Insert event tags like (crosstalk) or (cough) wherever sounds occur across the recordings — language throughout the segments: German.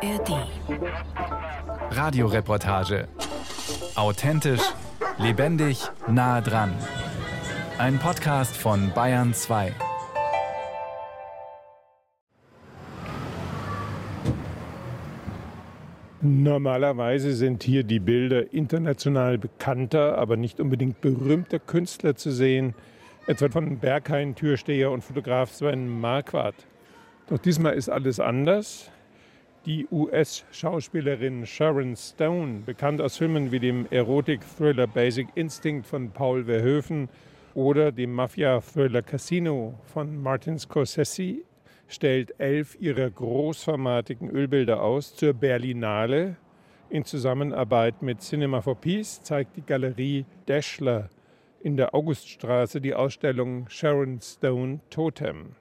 ARD. Radioreportage. Authentisch, lebendig, nah dran. Ein Podcast von Bayern 2. Normalerweise sind hier die Bilder international bekannter, aber nicht unbedingt berühmter Künstler zu sehen, etwa von Berghain, Türsteher und Fotograf Sven Marquardt. Doch diesmal ist alles anders. Die US-Schauspielerin Sharon Stone, bekannt aus Filmen wie dem Erotik-Thriller Basic Instinct von Paul Verhoeven oder dem Mafia-Thriller Casino von Martin Scorsese, stellt elf ihrer großformatigen Ölbilder aus zur Berlinale. In Zusammenarbeit mit Cinema for Peace zeigt die Galerie Deschler in der Auguststraße die Ausstellung Sharon Stone Totem.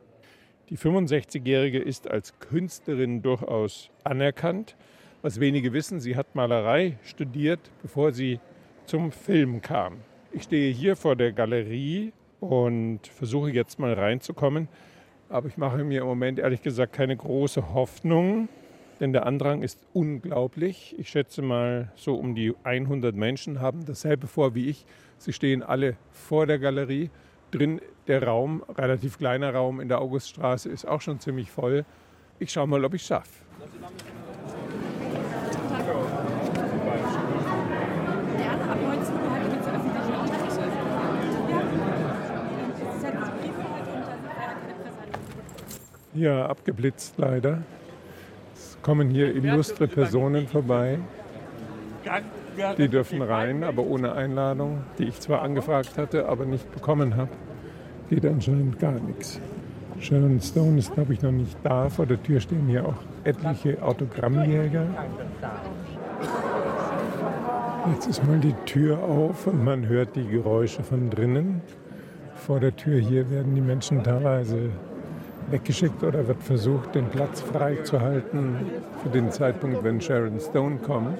Die 65-Jährige ist als Künstlerin durchaus anerkannt. Was wenige wissen, sie hat Malerei studiert, bevor sie zum Film kam. Ich stehe hier vor der Galerie und versuche jetzt mal reinzukommen. Aber ich mache mir im Moment ehrlich gesagt keine große Hoffnung, denn der Andrang ist unglaublich. Ich schätze mal, so um die 100 Menschen haben dasselbe vor wie ich. Sie stehen alle vor der Galerie. Drin der Raum, relativ kleiner Raum in der Auguststraße, ist auch schon ziemlich voll. Ich schaue mal, ob ich es schaffe. Ja, abgeblitzt leider. Es kommen hier illustre Personen vorbei. Die dürfen rein, aber ohne Einladung, die ich zwar angefragt hatte, aber nicht bekommen habe. Geht anscheinend gar nichts. Sharon Stone ist, glaube ich, noch nicht da. Vor der Tür stehen hier auch etliche Autogrammjäger. Jetzt ist mal die Tür auf und man hört die Geräusche von drinnen. Vor der Tür hier werden die Menschen teilweise weggeschickt oder wird versucht, den Platz freizuhalten für den Zeitpunkt, wenn Sharon Stone kommt.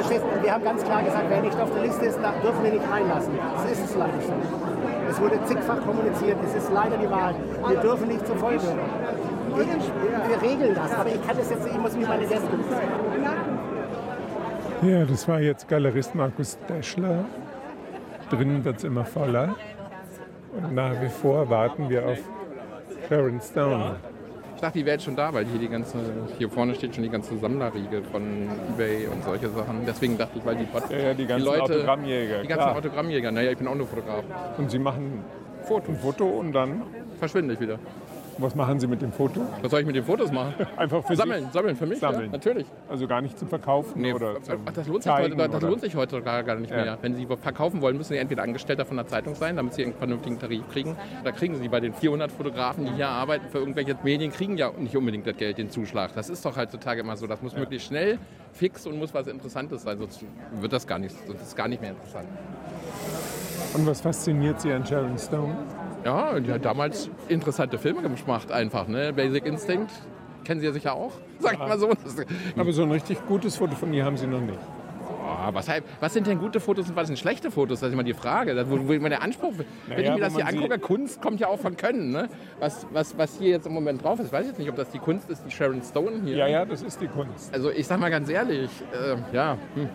Verstehst du? Wir haben ganz klar gesagt, wer nicht auf der Liste ist, dürfen wir nicht reinlassen. Das ist es leider so. Es wurde zigfach kommuniziert, es ist leider die Wahrheit. Wir dürfen nicht zur Folge. Wir regeln das, aber ich kann das jetzt, ich muss mich meine Gäste Ja, das war jetzt Galerist Markus Deschler. Drinnen wird es immer voller. Und nach wie vor warten wir auf Sharon Stone. Ich dachte, die wäre jetzt schon da, weil hier die ganze, hier vorne steht schon die ganze Sammlerriege von Ebay und solche Sachen. Deswegen dachte ich, weil die, ja, ja, die ganzen die Leute, Autogrammjäger. Die ganzen klar. Autogrammjäger. Naja, ich bin auch nur Fotograf. Und Sie machen Foto. ein Foto und dann verschwinde ich wieder. Was machen Sie mit dem Foto? Was soll ich mit den Fotos machen? (laughs) Einfach für Sammeln, Sie? sammeln für mich, sammeln. Ja, natürlich. Also gar nicht zum Verkaufen nee, oder zum ach, das, lohnt sich heute, das lohnt sich heute gar, gar nicht ja. mehr. Wenn Sie verkaufen wollen, müssen Sie entweder Angestellter von der Zeitung sein, damit Sie einen vernünftigen Tarif kriegen. Da kriegen Sie bei den 400 Fotografen, die hier arbeiten für irgendwelche Medien, kriegen ja nicht unbedingt das Geld, den Zuschlag. Das ist doch heutzutage immer so. Das muss ja. möglichst schnell, fix und muss was Interessantes sein. Sonst wird das gar nicht, das ist gar nicht mehr interessant. Und was fasziniert Sie an Sharon Stone? Ja, die hat damals interessante Filme gemacht einfach. Ne? Basic Instinct, kennen Sie ja sicher auch, (laughs) sagt ja. mal so. Aber so ein richtig gutes Foto von ihr haben Sie noch nicht. Oh, was, was, sind denn gute Fotos und was sind schlechte Fotos? Das ist immer die Frage. Das, wo, wo immer der Anspruch, naja, wenn ich mir das hier angucke, Kunst kommt ja auch von Können. Ne? Was, was, was hier jetzt im Moment drauf ist, ich weiß jetzt nicht, ob das die Kunst ist, die Sharon Stone hier. Ja, ja, das ist die Kunst. Also ich sag mal ganz ehrlich, äh, ja, hm.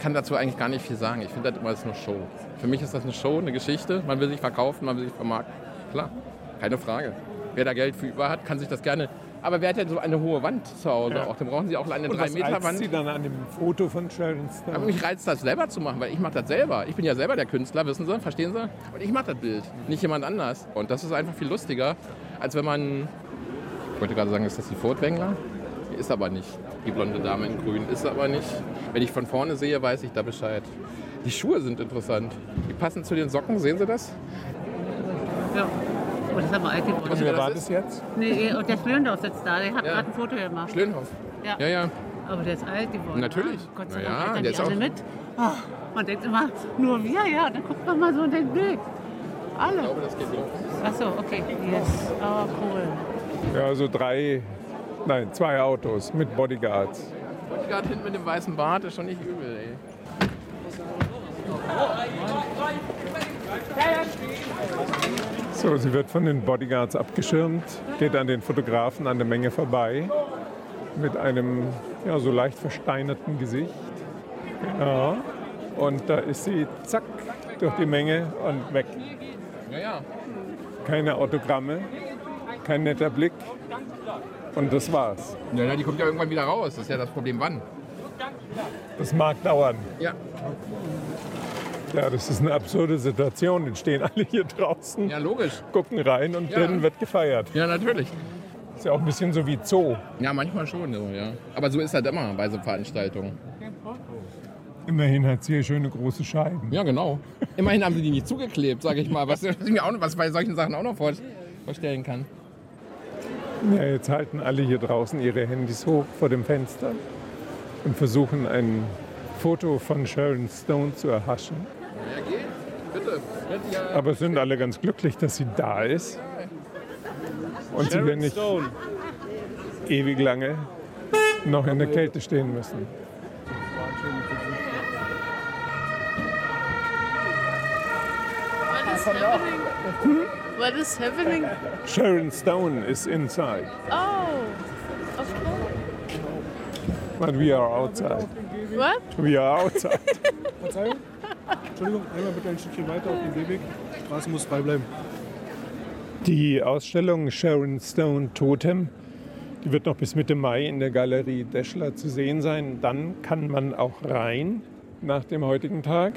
Ich kann dazu eigentlich gar nicht viel sagen. Ich finde das immer als nur Show. Für mich ist das eine Show, eine Geschichte. Man will sich verkaufen, man will sich vermarkten. Klar, keine Frage. Wer da Geld für über hat, kann sich das gerne. Aber wer hat denn so eine hohe Wand zu Hause ja. auch? Dann brauchen Sie auch eine 3 Meter Wand. Sie dann an dem Foto von Sharon Stone? Aber mich reizt das selber zu machen, weil ich mache das selber. Ich bin ja selber der Künstler, wissen Sie, verstehen Sie? Und ich mache das Bild, nicht jemand anders. Und das ist einfach viel lustiger, als wenn man. Ich wollte gerade sagen, ist das die Furtwängler? Ist aber nicht. Die blonde Dame in Grün ist aber nicht. Wenn ich von vorne sehe, weiß ich da Bescheid. Die Schuhe sind interessant. Die passen zu den Socken, sehen Sie das? Ja. Und das haben wir alt geworden. Und wer war das jetzt? Nee, und der Schlöndorf sitzt da, der hat ja. gerade ein Foto gemacht. Schlöndorf? Ja. ja, ja. Aber der ist alt geworden. Natürlich. Ah, Gott sei Dank, ja, der die ist alle auch mit. Oh, man denkt immer, nur wir, ja. Dann guckt man mal so und denkt, nee, alle. Ich glaube, das geht los. Achso, okay. Yes. Oh, cool. Ja, also drei, nein, zwei Autos mit Bodyguards. Bodyguard hinten mit dem weißen Bart ist schon nicht übel, ey. So, sie wird von den Bodyguards abgeschirmt, geht an den Fotografen an der Menge vorbei mit einem ja, so leicht versteinerten Gesicht. Ja. Und da ist sie, zack, durch die Menge und weg. Keine Autogramme, kein netter Blick. Und das war's. Ja, die kommt ja irgendwann wieder raus. Das ist ja das Problem, wann? Das mag dauern. Ja. Ja, das ist eine absurde Situation. Dann stehen alle hier draußen, Ja, logisch. gucken rein und Ja. dann wird gefeiert. Ja, natürlich. Ist ja auch ein bisschen so wie Zoo. Ja, manchmal schon so, ja. Aber so ist halt immer bei so Veranstaltungen. Immerhin hat sie hier schöne große Scheiben. Ja, genau. Immerhin haben sie die nicht zugeklebt, sage ich mal. Was, was ich mir auch noch, was bei solchen Sachen auch noch vor, vorstellen kann. Ja, jetzt halten alle hier draußen ihre Handys hoch vor dem Fenster und versuchen ein Foto von Sharon Stone zu erhaschen. Ja, geht. Bitte. Ja, Aber sind alle ganz glücklich, dass sie da ist. Und sie werden nicht ewig lange noch in der Kälte stehen müssen. What is happening? What is happening? Sharon Stone is inside, Oh, of course. but we are outside. What? We are outside. (laughs) Verzeihung? Entschuldigung, einmal bitte ein Stückchen weiter auf dem Gehweg. Die Straße muss frei bleiben. Die Ausstellung Sharon Stone Totem, die wird noch bis Mitte Mai in der Galerie Deschler zu sehen sein. Dann kann man auch rein nach dem heutigen Tag.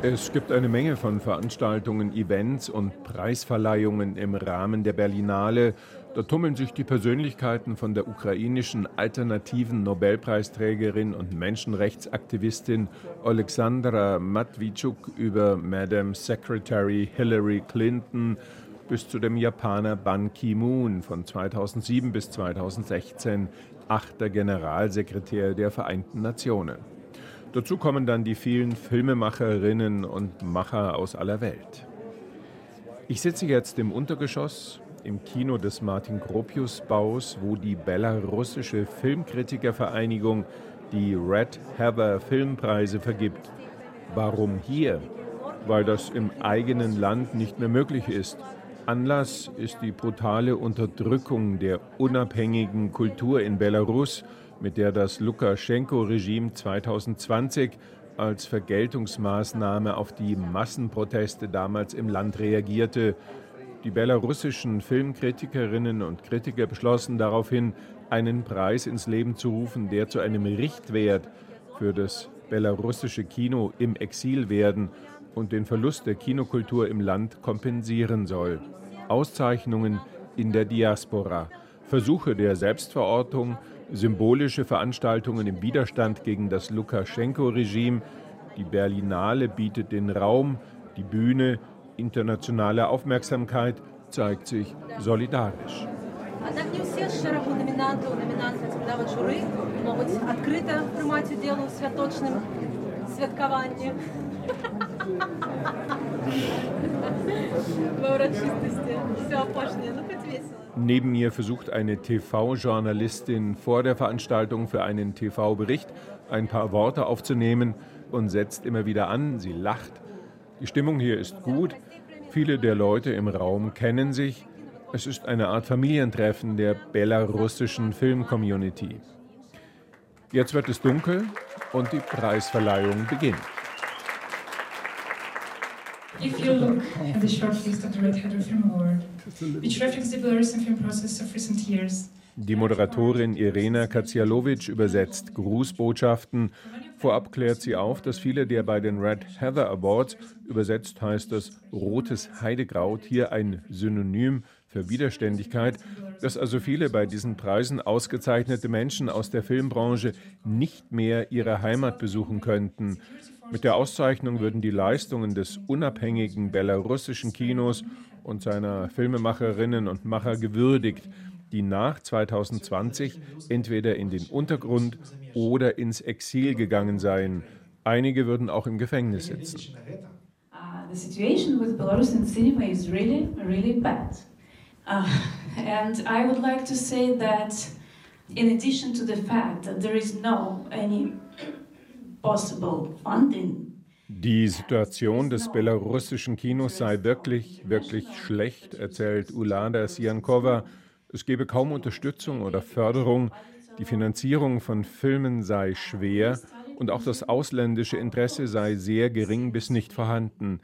Es gibt eine Menge von Veranstaltungen, Events und Preisverleihungen im Rahmen der Berlinale. Da tummeln sich die Persönlichkeiten von der ukrainischen alternativen Nobelpreisträgerin und Menschenrechtsaktivistin Alexandra Matwitschuk über Madam Secretary Hillary Clinton bis zu dem Japaner Ban Ki-moon von 2007 bis 2016, achter Generalsekretär der Vereinten Nationen. Dazu kommen dann die vielen Filmemacherinnen und Macher aus aller Welt. Ich sitze jetzt im Untergeschoss im Kino des Martin Gropius Baus, wo die belarussische Filmkritikervereinigung die Red Heather Filmpreise vergibt. Warum hier? Weil das im eigenen Land nicht mehr möglich ist. Anlass ist die brutale Unterdrückung der unabhängigen Kultur in Belarus, mit der das Lukaschenko-Regime 2020 als Vergeltungsmaßnahme auf die Massenproteste damals im Land reagierte. Die belarussischen Filmkritikerinnen und Kritiker beschlossen daraufhin, einen Preis ins Leben zu rufen, der zu einem Richtwert für das belarussische Kino im Exil werden und den Verlust der Kinokultur im Land kompensieren soll. Auszeichnungen in der Diaspora, Versuche der Selbstverortung, symbolische Veranstaltungen im Widerstand gegen das Lukaschenko-Regime. Die Berlinale bietet den Raum, die Bühne, internationale Aufmerksamkeit, zeigt sich solidarisch. Однак не всі з шерегу номінантів, номінантів співдавать жури можуть відкрито приймати уділ у святочним святкуванні. В урочистості всього пошні. Ну, хоч весело. Neben mir versucht eine TV-Journalistin vor der Veranstaltung für einen TV-Bericht ein paar Worte aufzunehmen und setzt immer wieder an. Sie lacht. Die Stimmung hier ist gut. Viele der Leute im Raum kennen sich. Es ist eine Art Familientreffen der belarussischen Film-Community. Jetzt wird es dunkel und die Preisverleihung beginnt. If you look at the shortlist of the Red Heather Film Award, which reflects the Belarusian film process of recent years, Die Moderatorin Irena Katsialowitsch übersetzt Grußbotschaften. Vorab klärt sie auf, dass viele der bei den Red Heather Awards, übersetzt heißt das rotes Heidekraut, hier ein Synonym für Widerständigkeit, dass also viele bei diesen Preisen ausgezeichnete Menschen aus der Filmbranche nicht mehr ihre Heimat besuchen könnten. Mit der Auszeichnung würden die Leistungen des unabhängigen belarussischen Kinos und seiner Filmemacherinnen und Macher gewürdigt, die nach 2020 entweder in den Untergrund oder ins Exil gegangen seien. Einige würden auch im Gefängnis sitzen. Uh, the situation with Belarusian cinema is really, really bad. Uh, (laughs) and I would like to say that in addition to the fact that there is no any possible funding die Situation des belarussischen Kinos sei wirklich, wirklich schlecht, erzählt Ulada Siankova. Es gebe kaum Unterstützung oder Förderung, die Finanzierung von Filmen sei schwer und auch das ausländische Interesse sei sehr gering bis nicht vorhanden.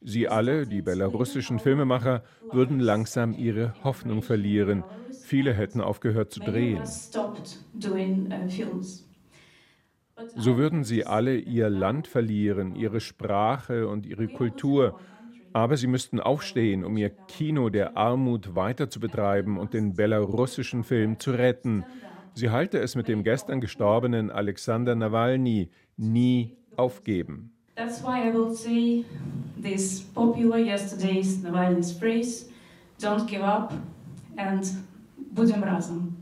Sie alle, die belarussischen Filmemacher, würden langsam ihre Hoffnung verlieren. Viele hätten aufgehört zu drehen. So würden sie alle ihr Land verlieren, ihre Sprache und ihre Kultur. Aber sie müssten aufstehen, um ihr Kino der Armut weiter zu betreiben und den belarussischen Film zu retten. Sie halte es mit dem gestern gestorbenen Alexander Nawalny nie aufgeben. That's why I will say this popular yesterday's Nawalny's phrase, don't give up and budem razem.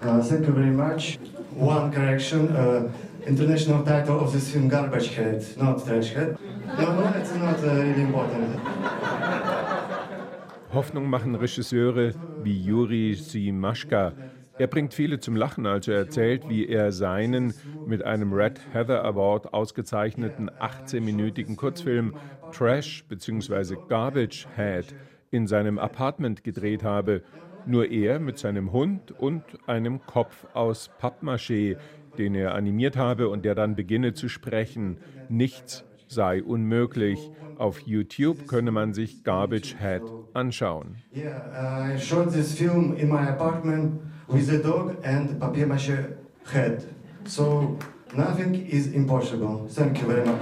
Uh, thank you very much. One correction. Uh, international title of this film, Garbage Head, not Trash Head. No, no, it's not uh, really important. Hoffnung machen Regisseure wie Juri Simaschka. Er bringt viele zum Lachen, als er erzählt, wie er seinen mit einem Red Heather Award ausgezeichneten 18-minütigen Kurzfilm Trash bzw. Garbage Head in seinem Apartment gedreht habe nur er mit seinem Hund und einem Kopf aus Pappmaché, den er animiert habe und der dann beginne zu sprechen. Nichts sei unmöglich. Auf YouTube könne man sich Garbage Head anschauen. Yeah, I shot this film in my apartment with a dog and papier-mâché head. So nothing is impossible. Thank you very much.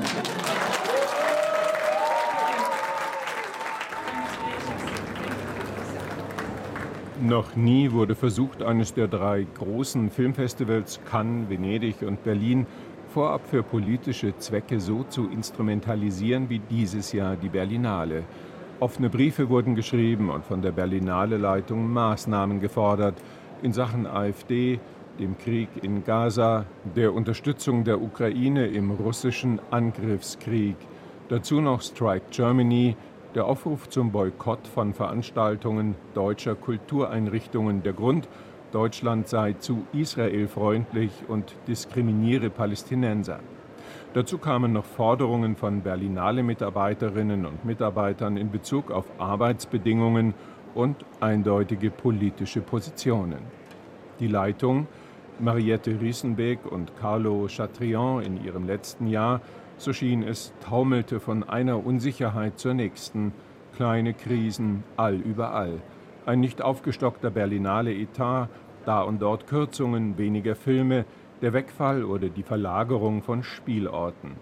Noch nie wurde versucht, eines der drei großen Filmfestivals Cannes, Venedig und Berlin vorab für politische Zwecke so zu instrumentalisieren wie dieses Jahr die Berlinale. Offene Briefe wurden geschrieben und von der Berlinale-Leitung Maßnahmen gefordert in Sachen AfD, dem Krieg in Gaza, der Unterstützung der Ukraine im russischen Angriffskrieg. Dazu noch Strike Germany, der Aufruf zum Boykott von Veranstaltungen deutscher Kultureinrichtungen der Grund, Deutschland sei zu Israel freundlich und diskriminiere Palästinenser. Dazu kamen noch Forderungen von Berlinale-Mitarbeiterinnen und Mitarbeitern in Bezug auf Arbeitsbedingungen und eindeutige politische Positionen. Die Leitung, Mariette Riesenbeck und Carlo Chatrian in ihrem letzten Jahr, so schien es, taumelte von einer Unsicherheit zur nächsten. Kleine Krisen allüberall. Ein nicht aufgestockter Berlinale Etat, da und dort Kürzungen, weniger Filme, der Wegfall oder die Verlagerung von Spielorten.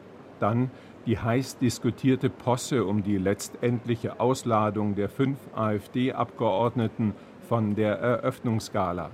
Dann die heiß diskutierte Posse um die letztendliche Ausladung der fünf AfD-Abgeordneten von der Eröffnungsgala.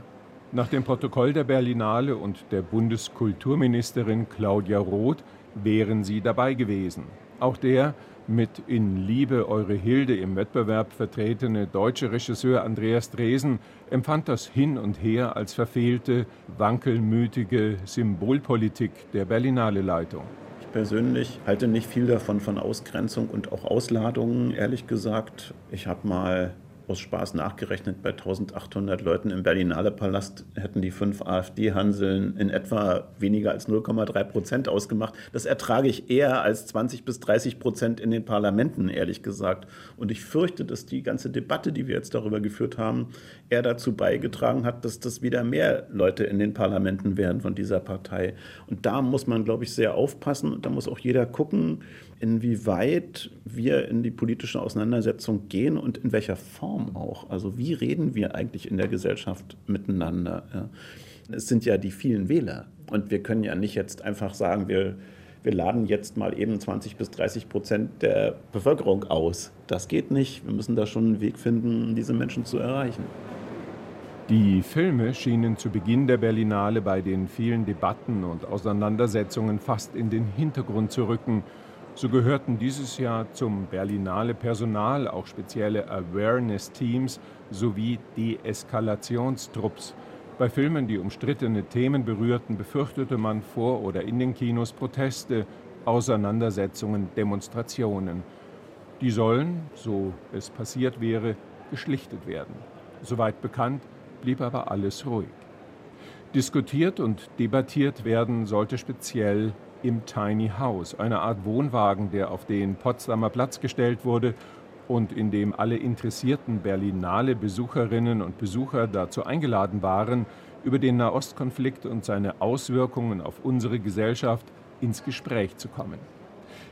Nach dem Protokoll der Berlinale und der Bundeskulturministerin Claudia Roth wären sie dabei gewesen. Auch der mit In Liebe Eure Hilde im Wettbewerb vertretene deutsche Regisseur Andreas Dresen empfand das Hin und Her als verfehlte, wankelmütige Symbolpolitik der Berlinale Leitung. Ich persönlich halte nicht viel davon von Ausgrenzung und auch Ausladungen, ehrlich gesagt. Ich habe mal aus Spaß nachgerechnet, bei 1800 Leuten im Berlinale Palast hätten die fünf AfD-Hanseln in etwa weniger als 0,3 Prozent ausgemacht. Das ertrage ich eher als 20 bis 30 Prozent in den Parlamenten, ehrlich gesagt. Und ich fürchte, dass die ganze Debatte, die wir jetzt darüber geführt haben, eher dazu beigetragen hat, dass das wieder mehr Leute in den Parlamenten werden von dieser Partei. Und da muss man, glaube ich, sehr aufpassen. Und da muss auch jeder gucken, inwieweit wir in die politische Auseinandersetzung gehen und in welcher Form auch. Also wie reden wir eigentlich in der Gesellschaft miteinander? Ja. Es sind ja die vielen Wähler und wir können ja nicht jetzt einfach sagen, wir, wir laden jetzt mal eben 20 bis 30 Prozent der Bevölkerung aus. Das geht nicht. Wir müssen da schon einen Weg finden, diese Menschen zu erreichen. Die Filme schienen zu Beginn der Berlinale bei den vielen Debatten und Auseinandersetzungen fast in den Hintergrund zu rücken so gehörten dieses Jahr zum Berlinale Personal auch spezielle Awareness-Teams sowie Deeskalationstrupps. Bei Filmen, die umstrittene Themen berührten, befürchtete man vor oder in den Kinos Proteste, Auseinandersetzungen, Demonstrationen. Die sollen, so es passiert wäre, geschlichtet werden. Soweit bekannt, blieb aber alles ruhig. Diskutiert und debattiert werden sollte speziell im Tiny House, eine Art Wohnwagen, der auf den Potsdamer Platz gestellt wurde und in dem alle interessierten Berlinale Besucherinnen und Besucher dazu eingeladen waren, über den Nahostkonflikt und seine Auswirkungen auf unsere Gesellschaft ins Gespräch zu kommen.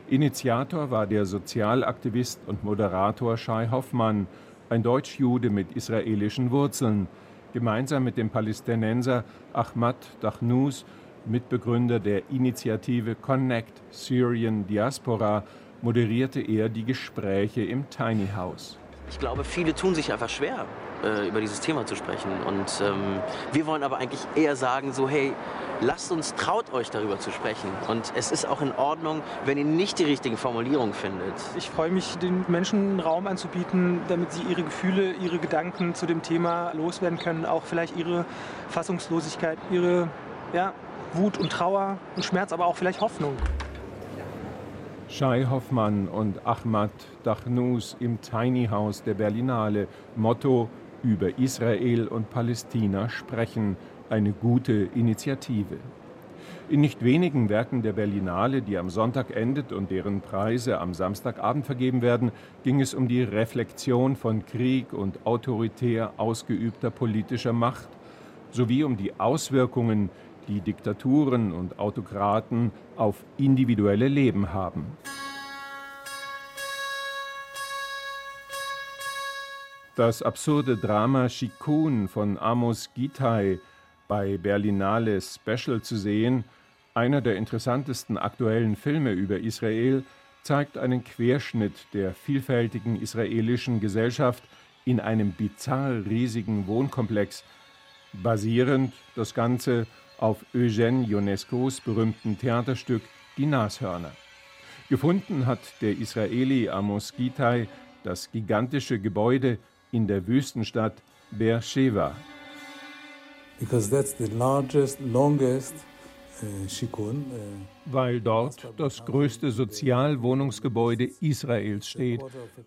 Initiator war der Sozialaktivist und Moderator Shai Hoffmann, ein Deutschjude mit israelischen Wurzeln, gemeinsam mit dem Palästinenser Ahmad Dachnous, Mitbegründer der Initiative Connect Syrian Diaspora, moderierte er die Gespräche im Tiny House. Ich glaube, viele tun sich einfach schwer, äh, über dieses Thema zu sprechen. Und ähm, wir wollen aber eigentlich eher sagen, so hey, lasst uns, traut euch darüber zu sprechen. Und es ist auch in Ordnung, wenn ihr nicht die richtige Formulierung findet. Ich freue mich, den Menschen Raum anzubieten, damit sie ihre Gefühle, ihre Gedanken zu dem Thema loswerden können. Auch vielleicht ihre Fassungslosigkeit, ihre ja, Wut und Trauer und Schmerz, aber auch vielleicht Hoffnung. Shai Hoffmann und Ahmad Dachnous im Tiny House der Berlinale. Motto: Über Israel und Palästina sprechen. Eine gute Initiative. In nicht wenigen Werken der Berlinale, die am Sonntag endet und deren Preise am Samstagabend vergeben werden, ging es um die Reflexion von Krieg und autoritär ausgeübter politischer Macht sowie um die Auswirkungen, die Diktaturen und Autokraten auf individuelle Leben haben. Das absurde Drama Shikun von Amos Gitay bei Berlinale Special zu sehen, einer der interessantesten aktuellen Filme über Israel, zeigt einen Querschnitt der vielfältigen israelischen Gesellschaft in einem bizarr riesigen Wohnkomplex, basierend das Ganze auf Eugène Ionescos berühmten Theaterstück Die Nashörner. Gefunden hat der Israeli Amos Gitay das gigantische Gebäude in der Wüstenstadt Beersheba. Because that's the largest, longest shikun, uh, weil dort das größte Sozialwohnungsgebäude Israels steht,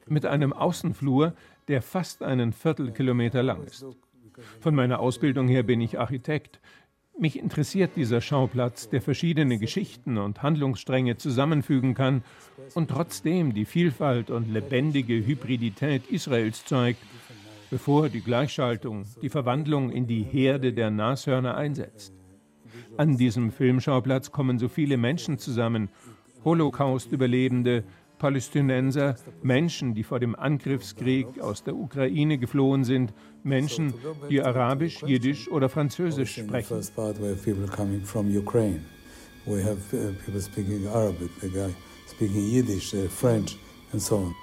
mit einem Außenflur, der fast einen Viertelkilometer lang ist. Von meiner Ausbildung her bin ich Architekt. Mich interessiert dieser Schauplatz, der verschiedene Geschichten und Handlungsstränge zusammenfügen kann und trotzdem die Vielfalt und lebendige Hybridität Israels zeigt, bevor die Gleichschaltung, die Verwandlung in die Herde der Nashörner einsetzt. An diesem Filmschauplatz kommen so viele Menschen zusammen, Holocaust-Überlebende, Palästinenser, Menschen, die vor dem Angriffskrieg aus der Ukraine geflohen sind, Menschen, die Arabisch, Jiddisch oder Französisch sprechen. We have uh, people speaking Arabic, the guy speaking Yiddish, uh, French, and so on.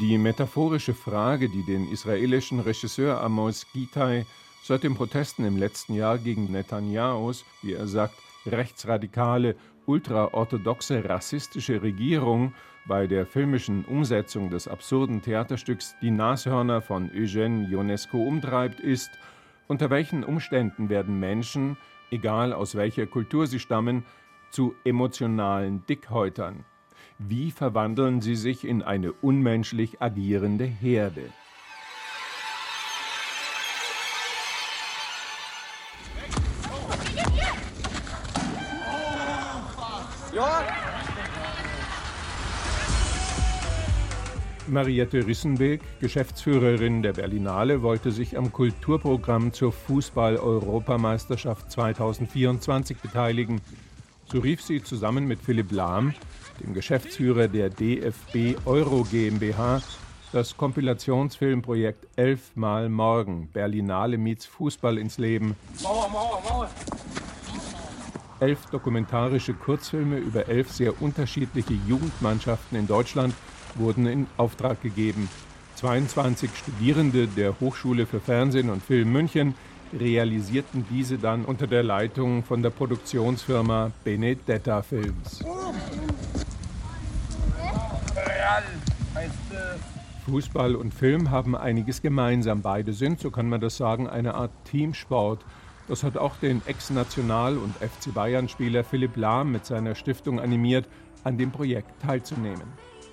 Die metaphorische Frage, die den israelischen Regisseur Amos Gitay seit den Protesten im letzten Jahr gegen Netanyahus, wie er sagt, rechtsradikale, ultraorthodoxe, rassistische Regierung bei der filmischen Umsetzung des absurden Theaterstücks Die Nashörner von Eugène Ionesco umtreibt, ist, unter welchen Umständen werden Menschen, egal aus welcher Kultur sie stammen, zu emotionalen Dickhäutern. Wie verwandeln sie sich in eine unmenschlich agierende Herde? Mariette Rissenbeek, Geschäftsführerin der Berlinale, wollte sich am Kulturprogramm zur Fußball-Europameisterschaft 2024 beteiligen. So rief sie zusammen mit Philipp Lahm, dem Geschäftsführer der DFB Euro GmbH, das Kompilationsfilmprojekt Elfmal Morgen Berlinale meets Fußball ins Leben. Mauer, Mauer, Mauer. Elf dokumentarische Kurzfilme über elf sehr unterschiedliche Jugendmannschaften in Deutschland wurden in Auftrag gegeben. 22 Studierende der Hochschule für Fernsehen und Film München realisierten diese dann unter der Leitung von der Produktionsfirma Benedetta Films. Fußball und Film haben einiges gemeinsam. Beide sind, so kann man das sagen, eine Art Teamsport. Das hat auch den Ex-National- und FC Bayern-Spieler Philipp Lahm mit seiner Stiftung animiert, an dem Projekt teilzunehmen.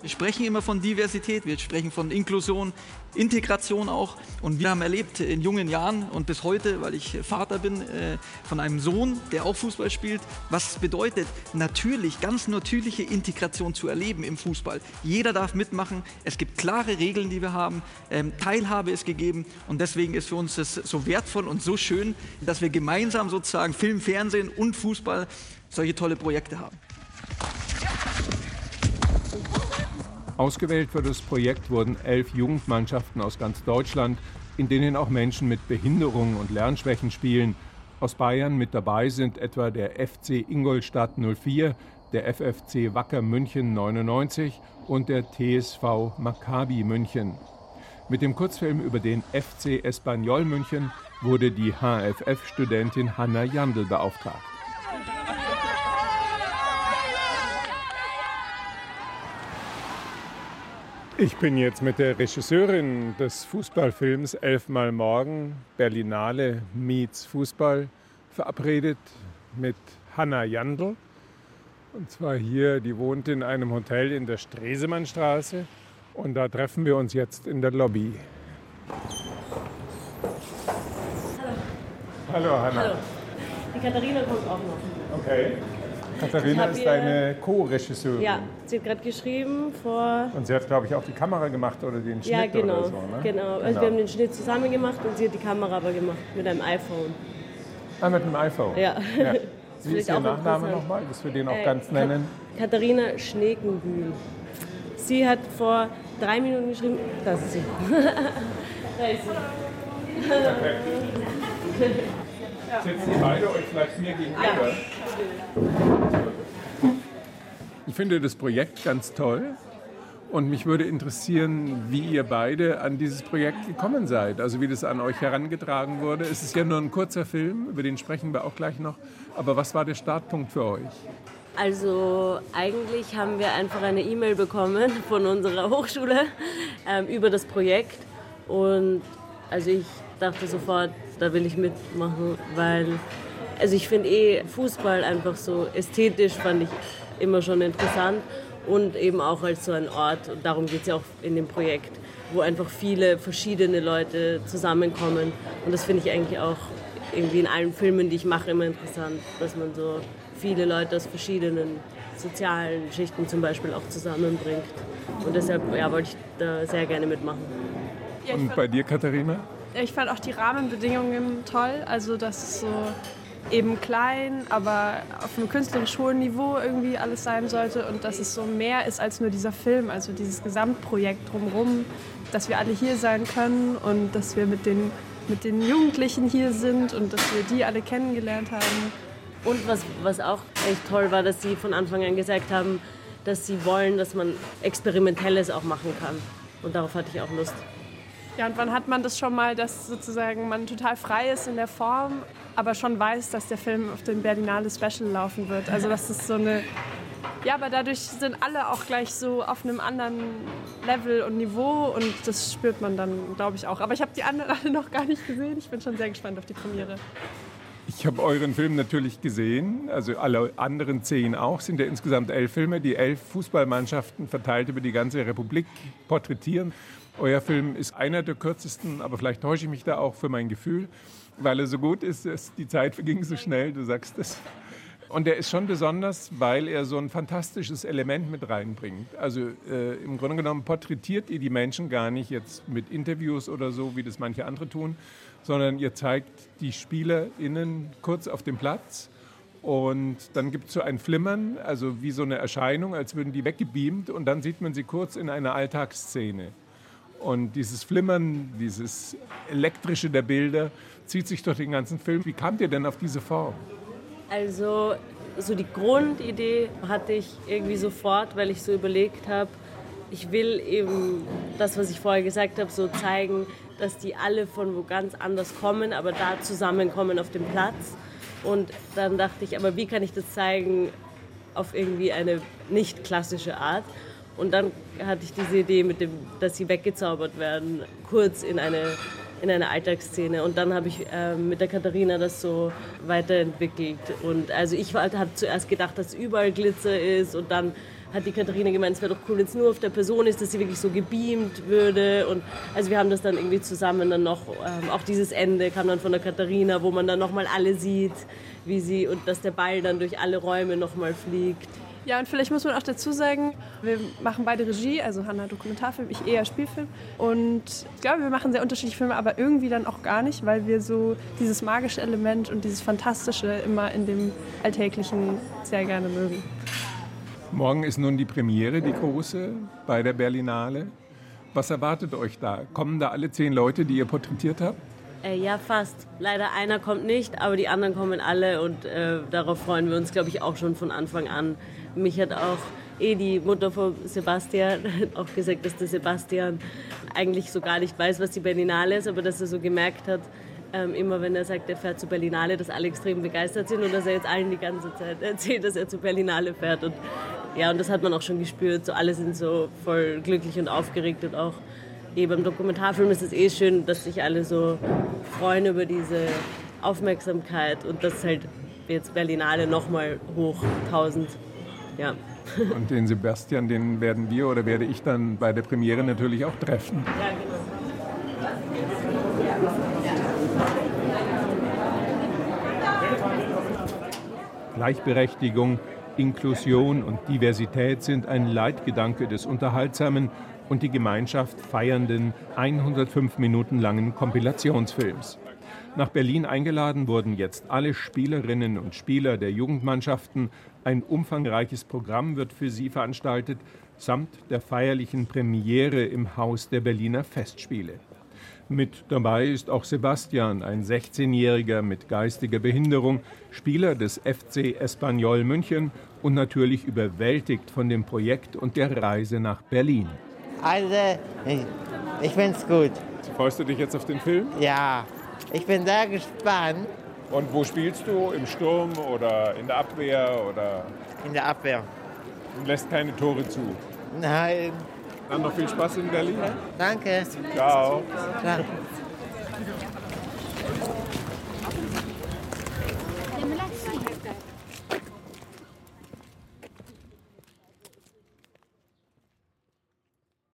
Wir sprechen immer von Diversität, wir sprechen von Inklusion, Integration auch. Und wir haben erlebt in jungen Jahren und bis heute, weil ich Vater bin, äh, von einem Sohn, der auch Fußball spielt, was es bedeutet, natürlich, ganz natürliche Integration zu erleben im Fußball. Jeder darf mitmachen, es gibt klare Regeln, die wir haben, ähm, Teilhabe ist gegeben und deswegen ist für uns das so wertvoll und so schön, dass wir gemeinsam sozusagen Film, Fernsehen und Fußball solche tolle Projekte haben. Ausgewählt für das Projekt wurden elf Jugendmannschaften aus ganz Deutschland, in denen auch Menschen mit Behinderungen und Lernschwächen spielen. Aus Bayern mit dabei sind etwa der FC Ingolstadt 04, der FFC Wacker München 99 und der TSV Maccabi München. Mit dem Kurzfilm über den FC Espanyol München wurde die HFF-Studentin Hanna Jandl beauftragt. Ich bin jetzt mit der Regisseurin des Fußballfilms Elfmal Morgen, Berlinale meets Fußball, verabredet mit Hanna Jandl. Und zwar hier, die wohnt in einem Hotel in der Stresemannstraße. Und da treffen wir uns jetzt in der Lobby. Hallo. Hallo Hanna. Hallo. Die Katharina kommt auch noch. Okay. Katharina ist deine Co-Regisseurin. Ja, sie hat gerade geschrieben vor. Und sie hat, glaube ich, auch die Kamera gemacht oder den Schnitt Ja, genau. oder so. Ne? genau. Also wir haben den Schnitt zusammen gemacht und sie hat die Kamera aber gemacht mit einem iPhone. Ah, mit dem iPhone. Ja. ja. (laughs) Wie ist Ihr Nachname nochmal, dass wir den auch Äh, ganz nennen? Katharina Schneekenbühl. Sie hat vor drei Minuten geschrieben, das ist sie. da ist sie. (laughs) (laughs) Sitzen ihr beide euch vielleicht mir gegenüber? Ich finde das Projekt ganz toll und mich würde interessieren, wie ihr beide an dieses Projekt gekommen seid, also wie das an euch herangetragen wurde. Es ist ja nur ein kurzer Film, über den sprechen wir auch gleich noch, aber was war der Startpunkt für euch? Also eigentlich haben wir einfach eine E-Mail bekommen von unserer Hochschule ähm, über das Projekt und also ich dachte sofort, da will ich mitmachen, weil also ich finde eh Fußball einfach so ästhetisch fand ich immer schon interessant und eben auch als so ein Ort und darum geht es ja auch in dem Projekt, wo einfach viele verschiedene Leute zusammenkommen und das finde ich eigentlich auch irgendwie in allen Filmen, die ich mache, immer interessant, dass man so viele Leute aus verschiedenen sozialen Schichten zum Beispiel auch zusammenbringt. Und deshalb ja, wollte ich da sehr gerne mitmachen. Und bei dir, Katharina? Ich fand auch die Rahmenbedingungen toll, also dass es so eben klein, aber auf einem künstlerisch hohen Niveau irgendwie alles sein sollte und dass es so mehr ist als nur dieser Film, also dieses Gesamtprojekt drumherum, dass wir alle hier sein können und dass wir mit den, mit den Jugendlichen hier sind und dass wir die alle kennengelernt haben. Und was, was auch echt toll war, dass sie von Anfang an gesagt haben, dass sie wollen, dass man Experimentelles auch machen kann. Und darauf hatte ich auch Lust. Ja, und wann hat man das schon mal, dass sozusagen man total frei ist in der Form, aber schon weiß, dass der Film auf dem Berlinale Special laufen wird? Also das ist so eine... Ja, aber dadurch sind alle auch gleich so auf einem anderen Level und Niveau und das spürt man dann, glaube ich, auch. Aber ich habe die anderen (laughs) alle noch gar nicht gesehen. Ich bin schon sehr gespannt auf die Premiere. Ich habe euren Film natürlich gesehen, also alle anderen zehn auch. Sind ja insgesamt elf Filme, die elf Fußballmannschaften verteilt über die ganze Republik porträtieren. Euer Film ist einer der kürzesten, aber vielleicht täusche ich mich da auch für mein Gefühl, weil er so gut ist, die Zeit verging so schnell, du sagst es. Und er ist schon besonders, weil er so ein fantastisches Element mit reinbringt. Also äh, im Grunde genommen porträtiert ihr die Menschen gar nicht jetzt mit Interviews oder so, wie das manche andere tun, sondern ihr zeigt die SpielerInnen kurz auf dem Platz und dann gibt es so ein Flimmern, also wie so eine Erscheinung, als würden die weggebeamt und dann sieht man sie kurz in einer Alltagsszene. Und dieses Flimmern, dieses Elektrische der Bilder zieht sich durch den ganzen Film. Wie kamt ihr denn auf diese Form? Also so die Grundidee hatte ich irgendwie sofort, weil ich so überlegt habe, ich will eben das, was ich vorher gesagt habe, so zeigen, dass die alle von wo ganz anders kommen, aber da zusammenkommen auf dem Platz. Und dann dachte ich, aber wie kann ich das zeigen auf irgendwie eine nicht klassische Art? Und dann hatte ich diese Idee, mit dem, dass sie weggezaubert werden, kurz in eine, in eine Alltagsszene. Und dann habe ich äh, mit der Katharina das so weiterentwickelt. Und also ich habe zuerst gedacht, dass überall Glitzer ist und dann hat die Katharina gemeint, es wäre doch cool, wenn es nur auf der Person ist, dass sie wirklich so gebeamt würde. Und also wir haben das dann irgendwie zusammen dann noch, ähm, auch dieses Ende kam dann von der Katharina, wo man dann nochmal alle sieht, wie sie und dass der Ball dann durch alle Räume nochmal fliegt. Ja, und vielleicht muss man auch dazu sagen, wir machen beide Regie, also Hanna Dokumentarfilm, ich eher Spielfilm. Und ich glaube, wir machen sehr unterschiedliche Filme, aber irgendwie dann auch gar nicht, weil wir so dieses magische Element und dieses Fantastische immer in dem Alltäglichen sehr gerne mögen. Morgen ist nun die Premiere, die große, bei der Berlinale. Was erwartet euch da? Kommen da alle zehn Leute, die ihr porträtiert habt? Äh, ja, fast. Leider einer kommt nicht, aber die anderen kommen alle und äh, darauf freuen wir uns, glaube ich, auch schon von Anfang an. Mich hat auch eh die Mutter von Sebastian auch gesagt, dass der Sebastian eigentlich so gar nicht weiß, was die Berlinale ist, aber dass er so gemerkt hat, ähm, immer wenn er sagt, er fährt zur Berlinale, dass alle extrem begeistert sind und dass er jetzt allen die ganze Zeit erzählt, dass er zur Berlinale fährt. Und ja, und das hat man auch schon gespürt. So alle sind so voll glücklich und aufgeregt und auch eh beim Dokumentarfilm ist es eh schön, dass sich alle so freuen über diese Aufmerksamkeit und das halt jetzt Berlinale nochmal hoch 1000 ja. Und den Sebastian, den werden wir oder werde ich dann bei der Premiere natürlich auch treffen. Ja, genau. Gleichberechtigung, Inklusion und Diversität sind ein Leitgedanke des unterhaltsamen und die Gemeinschaft feiernden 105 Minuten langen Kompilationsfilms. Nach Berlin eingeladen wurden jetzt alle Spielerinnen und Spieler der Jugendmannschaften. Ein umfangreiches Programm wird für sie veranstaltet, samt der feierlichen Premiere im Haus der Berliner Festspiele. Mit dabei ist auch Sebastian, ein 16-Jähriger mit geistiger Behinderung, Spieler des FC Espanyol München und natürlich überwältigt von dem Projekt und der Reise nach Berlin. Also, ich, ich find's gut. Freust du dich jetzt auf den Film? Ja, ich bin sehr gespannt. Und wo spielst du? Im Sturm oder in der Abwehr oder? In der Abwehr. Und lässt keine Tore zu. Nein. Dann noch viel Spaß in Berlin. Danke. Ciao. Ciao.